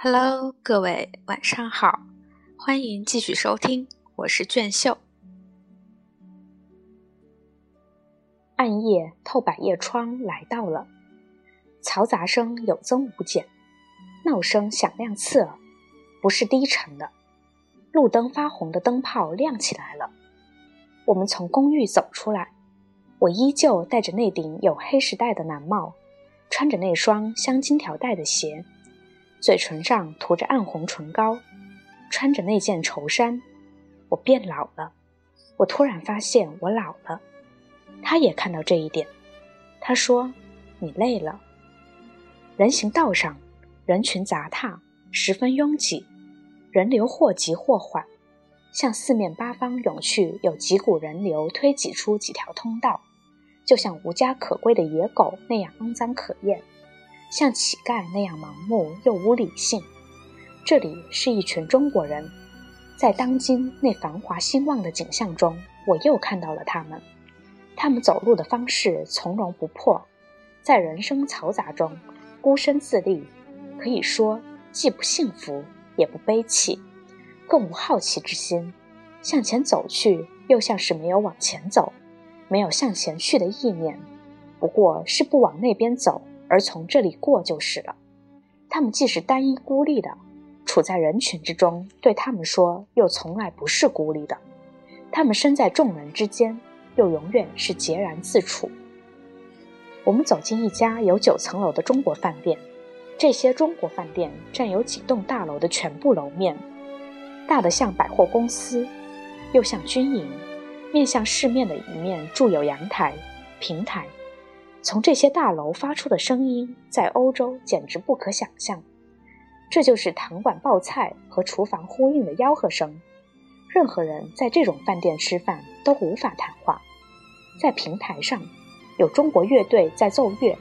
Hello，各位晚上好，欢迎继续收听，我是卷秀。暗夜透百叶窗来到了，嘈杂声有增无减，闹声响亮刺耳，不是低沉的。路灯发红的灯泡亮起来了。我们从公寓走出来，我依旧戴着那顶有黑石带的蓝帽，穿着那双镶金条带的鞋。嘴唇上涂着暗红唇膏，穿着那件绸衫，我变老了。我突然发现我老了。他也看到这一点。他说：“你累了。”人行道上人群杂沓，十分拥挤，人流或急或缓，向四面八方涌去。有几股人流推挤出几条通道，就像无家可归的野狗那样肮脏可厌。像乞丐那样盲目又无理性。这里是一群中国人，在当今那繁华兴旺的景象中，我又看到了他们。他们走路的方式从容不迫，在人声嘈杂中孤身自立，可以说既不幸福也不悲戚，更无好奇之心。向前走去，又像是没有往前走，没有向前去的意念，不过是不往那边走。而从这里过就是了。他们既是单一孤立的，处在人群之中，对他们说又从来不是孤立的。他们身在众人之间，又永远是孑然自处。我们走进一家有九层楼的中国饭店，这些中国饭店占有几栋大楼的全部楼面，大的像百货公司，又像军营。面向市面的一面筑有阳台、平台。从这些大楼发出的声音，在欧洲简直不可想象。这就是堂馆报菜和厨房呼应的吆喝声。任何人在这种饭店吃饭都无法谈话。在平台上，有中国乐队在奏乐。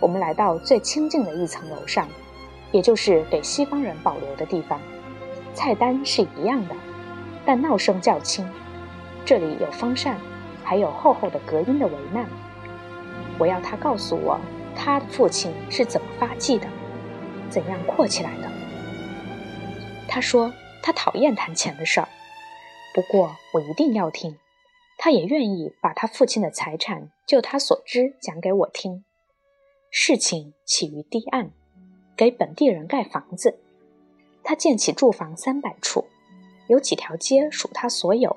我们来到最清静的一层楼上，也就是给西方人保留的地方。菜单是一样的，但闹声较轻。这里有风扇，还有厚厚的隔音的帷幔。我要他告诉我，他的父亲是怎么发迹的，怎样阔起来的。他说他讨厌谈钱的事儿，不过我一定要听。他也愿意把他父亲的财产，就他所知讲给我听。事情起于堤岸，给本地人盖房子。他建起住房三百处，有几条街属他所有。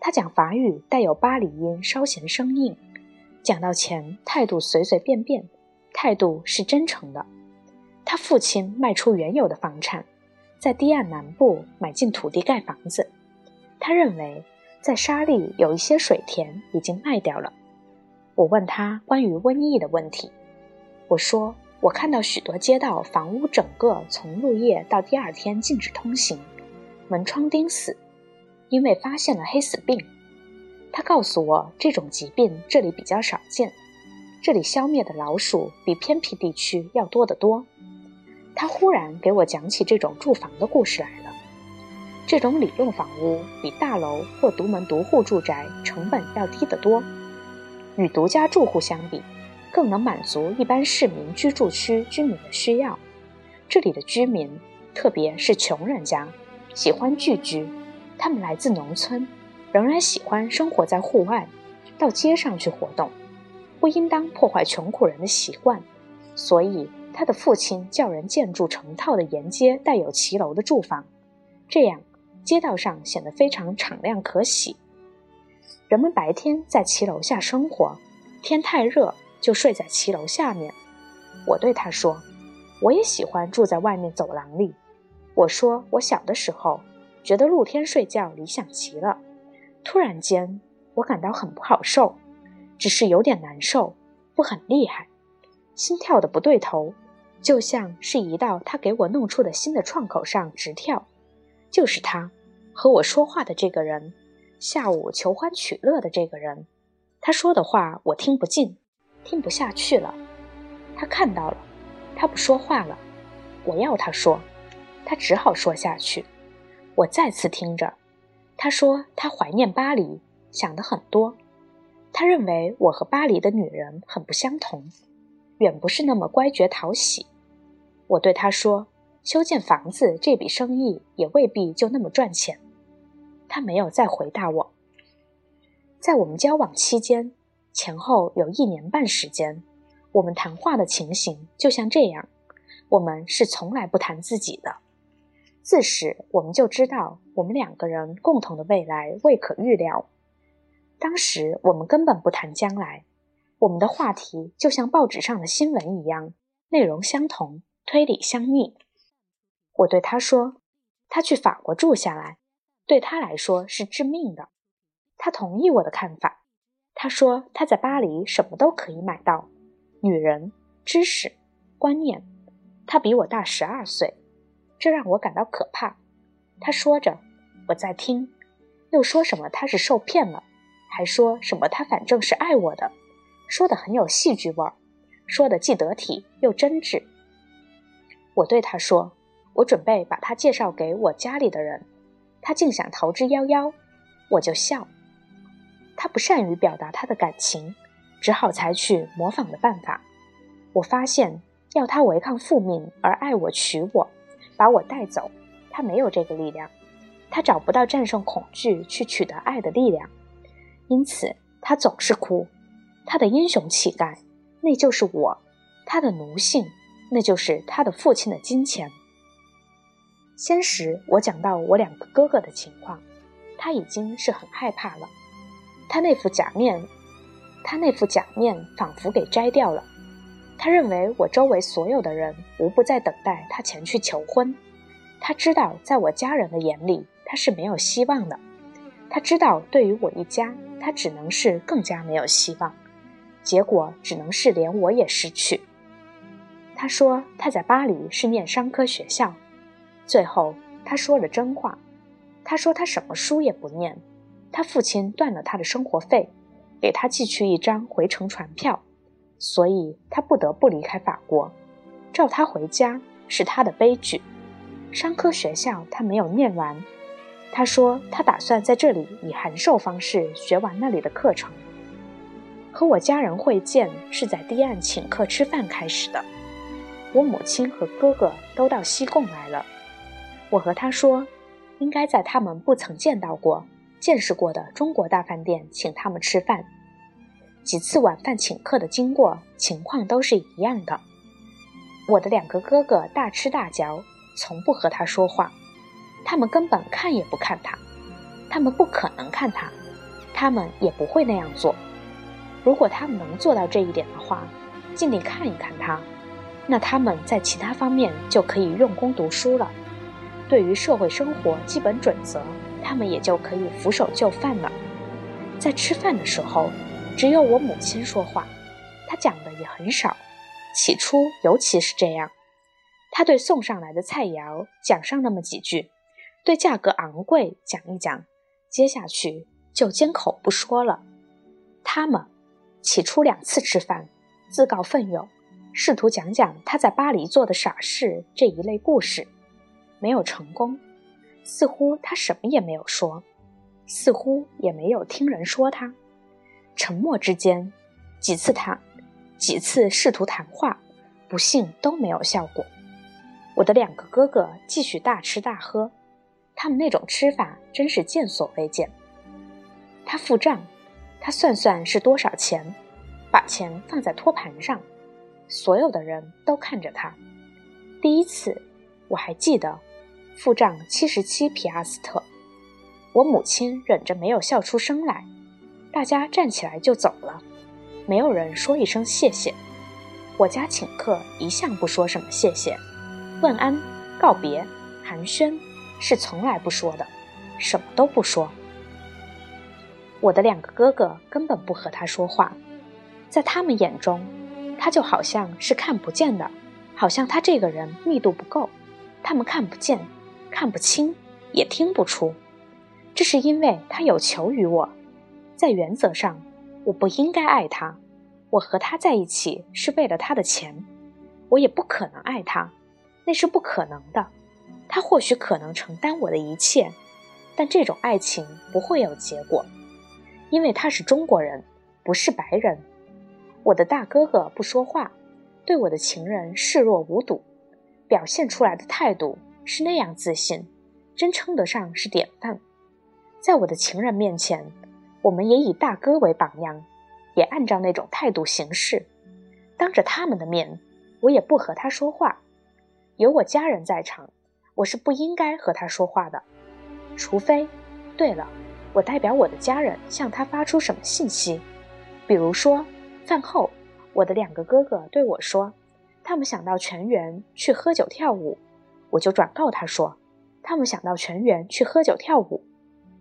他讲法语，带有巴黎音，稍显生硬。讲到钱，态度随随便便，态度是真诚的。他父亲卖出原有的房产，在堤岸南部买进土地盖房子。他认为在沙利有一些水田已经卖掉了。我问他关于瘟疫的问题，我说我看到许多街道房屋整个从入夜到第二天禁止通行，门窗钉死，因为发现了黑死病。他告诉我，这种疾病这里比较少见，这里消灭的老鼠比偏僻地区要多得多。他忽然给我讲起这种住房的故事来了。这种里用房屋比大楼或独门独户住宅成本要低得多，与独家住户相比，更能满足一般市民居住区居民的需要。这里的居民，特别是穷人家，喜欢聚居，他们来自农村。仍然喜欢生活在户外，到街上去活动，不应当破坏穷苦人的习惯。所以，他的父亲叫人建筑成套的沿街带有骑楼的住房，这样街道上显得非常敞亮可喜。人们白天在骑楼下生活，天太热就睡在骑楼下面。我对他说：“我也喜欢住在外面走廊里。”我说：“我小的时候觉得露天睡觉理想极了。”突然间，我感到很不好受，只是有点难受，不很厉害，心跳的不对头，就像是移到他给我弄出的新的创口上直跳。就是他和我说话的这个人，下午求欢取乐的这个人，他说的话我听不进，听不下去了。他看到了，他不说话了。我要他说，他只好说下去。我再次听着。他说：“他怀念巴黎，想的很多。他认为我和巴黎的女人很不相同，远不是那么乖觉讨喜。”我对他说：“修建房子这笔生意也未必就那么赚钱。他没有再回答我。在我们交往期间，前后有一年半时间，我们谈话的情形就像这样：我们是从来不谈自己的。自始我们就知道，我们两个人共同的未来未可预料。当时我们根本不谈将来，我们的话题就像报纸上的新闻一样，内容相同，推理相逆。我对他说：“他去法国住下来，对他来说是致命的。”他同意我的看法。他说：“他在巴黎什么都可以买到，女人、知识、观念。他比我大十二岁。”这让我感到可怕。他说着，我在听，又说什么他是受骗了，还说什么他反正是爱我的，说的很有戏剧味儿，说的既得体又真挚。我对他说：“我准备把他介绍给我家里的人。”他竟想逃之夭夭，我就笑。他不善于表达他的感情，只好采取模仿的办法。我发现，要他违抗父命而爱我娶我。把我带走，他没有这个力量，他找不到战胜恐惧去取得爱的力量，因此他总是哭。他的英雄气概，那就是我；他的奴性，那就是他的父亲的金钱。先时我讲到我两个哥哥的情况，他已经是很害怕了。他那副假面，他那副假面仿佛给摘掉了。他认为我周围所有的人无不在等待他前去求婚。他知道，在我家人的眼里，他是没有希望的。他知道，对于我一家，他只能是更加没有希望。结果只能是连我也失去。他说他在巴黎是念商科学校。最后他说了真话。他说他什么书也不念。他父亲断了他的生活费，给他寄去一张回程船票。所以他不得不离开法国，召他回家是他的悲剧。商科学校他没有念完，他说他打算在这里以函授方式学完那里的课程。和我家人会见是在堤岸请客吃饭开始的。我母亲和哥哥都到西贡来了。我和他说，应该在他们不曾见到过、见识过的中国大饭店请他们吃饭。几次晚饭请客的经过情况都是一样的。我的两个哥哥大吃大嚼，从不和他说话。他们根本看也不看他，他们不可能看他，他们也不会那样做。如果他们能做到这一点的话，尽力看一看他，那他们在其他方面就可以用功读书了。对于社会生活基本准则，他们也就可以俯首就范了。在吃饭的时候。只有我母亲说话，她讲的也很少。起初尤其是这样，她对送上来的菜肴讲上那么几句，对价格昂贵讲一讲，接下去就缄口不说了。他们起初两次吃饭，自告奋勇，试图讲讲他在巴黎做的傻事这一类故事，没有成功。似乎他什么也没有说，似乎也没有听人说他。沉默之间，几次谈，几次试图谈话，不幸都没有效果。我的两个哥哥继续大吃大喝，他们那种吃法真是见所未见。他付账，他算算是多少钱，把钱放在托盘上，所有的人都看着他。第一次，我还记得，付账七十七皮阿斯特。我母亲忍着没有笑出声来。大家站起来就走了，没有人说一声谢谢。我家请客一向不说什么谢谢，问安、告别、寒暄是从来不说的，什么都不说。我的两个哥哥根本不和他说话，在他们眼中，他就好像是看不见的，好像他这个人密度不够，他们看不见、看不清，也听不出。这是因为他有求于我。在原则上，我不应该爱他。我和他在一起是为了他的钱，我也不可能爱他，那是不可能的。他或许可能承担我的一切，但这种爱情不会有结果，因为他是中国人，不是白人。我的大哥哥不说话，对我的情人视若无睹。表现出来的态度是那样自信，真称得上是典范。在我的情人面前，我们也以大哥为榜样，也按照那种态度行事。当着他们的面，我也不和他说话。有我家人在场，我是不应该和他说话的，除非……对了，我代表我的家人向他发出什么信息，比如说，饭后，我的两个哥哥对我说，他们想到全员去喝酒跳舞，我就转告他说，他们想到全员去喝酒跳舞。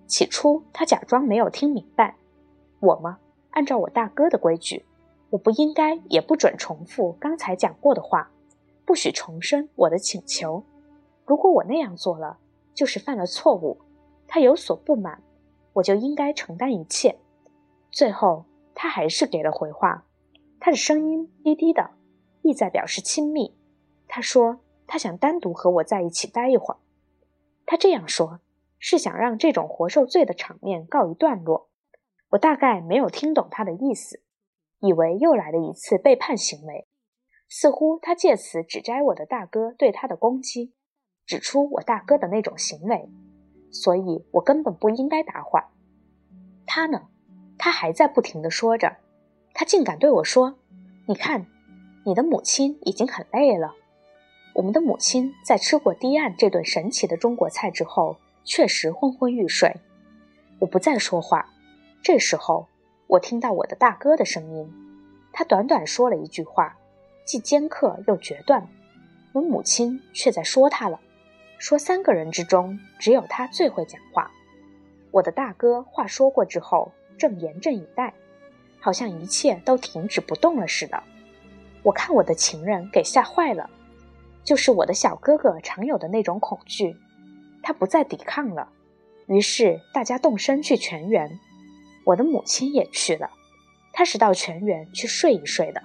起初他假装没有听明白，我吗？按照我大哥的规矩。我不应该，也不准重复刚才讲过的话，不许重申我的请求。如果我那样做了，就是犯了错误。他有所不满，我就应该承担一切。最后，他还是给了回话，他的声音低低的，意在表示亲密。他说他想单独和我在一起待一会儿。他这样说，是想让这种活受罪的场面告一段落。我大概没有听懂他的意思。以为又来了一次背叛行为，似乎他借此指摘我的大哥对他的攻击，指出我大哥的那种行为，所以我根本不应该答话。他呢，他还在不停地说着，他竟敢对我说：“你看，你的母亲已经很累了。”我们的母亲在吃过堤岸这顿神奇的中国菜之后，确实昏昏欲睡。我不再说话，这时候。我听到我的大哥的声音，他短短说了一句话，既尖刻又决断。我母亲却在说他了，说三个人之中只有他最会讲话。我的大哥话说过之后，正严阵以待，好像一切都停止不动了似的。我看我的情人给吓坏了，就是我的小哥哥常有的那种恐惧，他不再抵抗了。于是大家动身去泉源。我的母亲也去了，她是到泉源去睡一睡的。